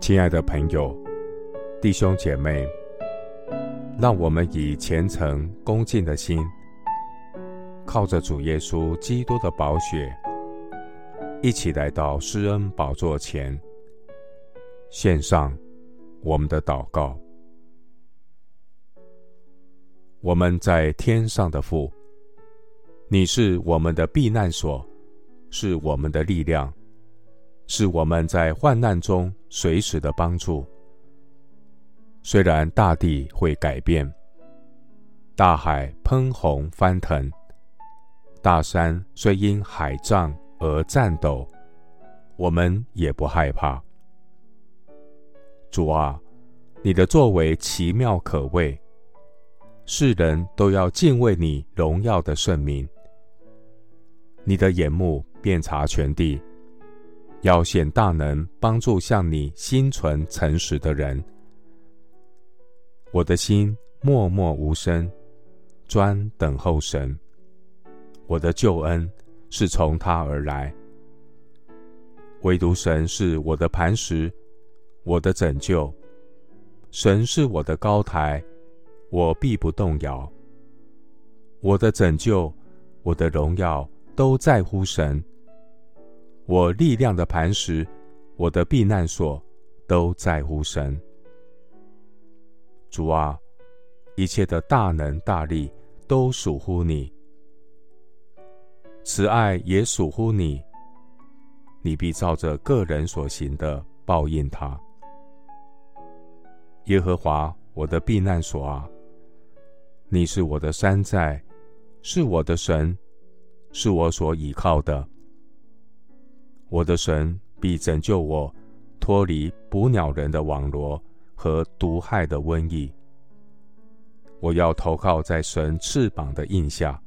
亲爱的朋友、弟兄姐妹，让我们以虔诚恭敬的心，靠着主耶稣基督的宝血，一起来到施恩宝座前，献上我们的祷告。我们在天上的父，你是我们的避难所，是我们的力量，是我们在患难中随时的帮助。虽然大地会改变，大海喷洪翻腾，大山虽因海涨而颤抖，我们也不害怕。主啊，你的作为奇妙可畏。世人都要敬畏你荣耀的圣名。你的眼目遍察全地，要显大能，帮助向你心存诚实的人。我的心默默无声，专等候神。我的救恩是从他而来。唯独神是我的磐石，我的拯救。神是我的高台。我必不动摇。我的拯救，我的荣耀，都在乎神。我力量的磐石，我的避难所，都在乎神。主啊，一切的大能大力都属乎你，慈爱也属乎你。你必照着个人所行的报应他。耶和华，我的避难所啊！你是我的山寨，是我的神，是我所倚靠的。我的神必拯救我，脱离捕鸟人的网罗和毒害的瘟疫。我要投靠在神翅膀的印下。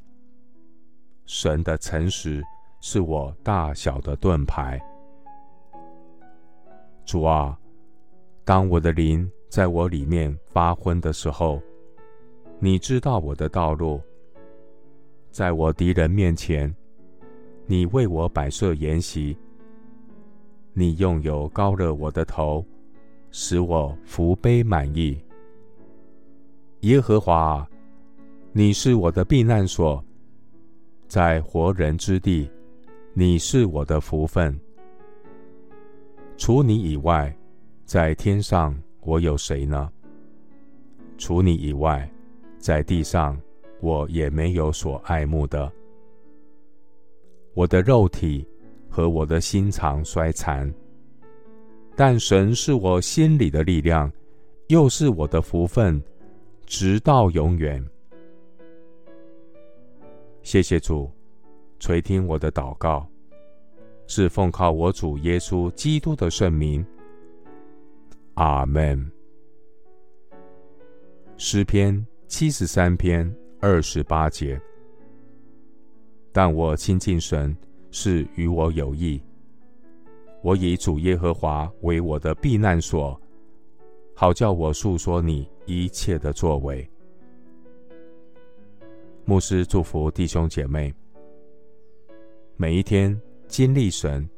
神的诚实是我大小的盾牌。主啊，当我的灵在我里面发昏的时候，你知道我的道路，在我敌人面前，你为我摆设筵席。你用油膏了我的头，使我福杯满溢。耶和华，你是我的避难所，在活人之地，你是我的福分。除你以外，在天上我有谁呢？除你以外。在地上，我也没有所爱慕的。我的肉体和我的心肠衰残，但神是我心里的力量，又是我的福分，直到永远。谢谢主，垂听我的祷告，是奉靠我主耶稣基督的圣名。阿门。诗篇。七十三篇二十八节，但我亲近神是与我有益。我以主耶和华为我的避难所，好叫我述说你一切的作为。牧师祝福弟兄姐妹，每一天经历神，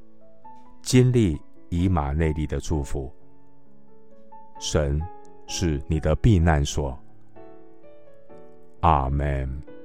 经历以马内利的祝福。神是你的避难所。阿门。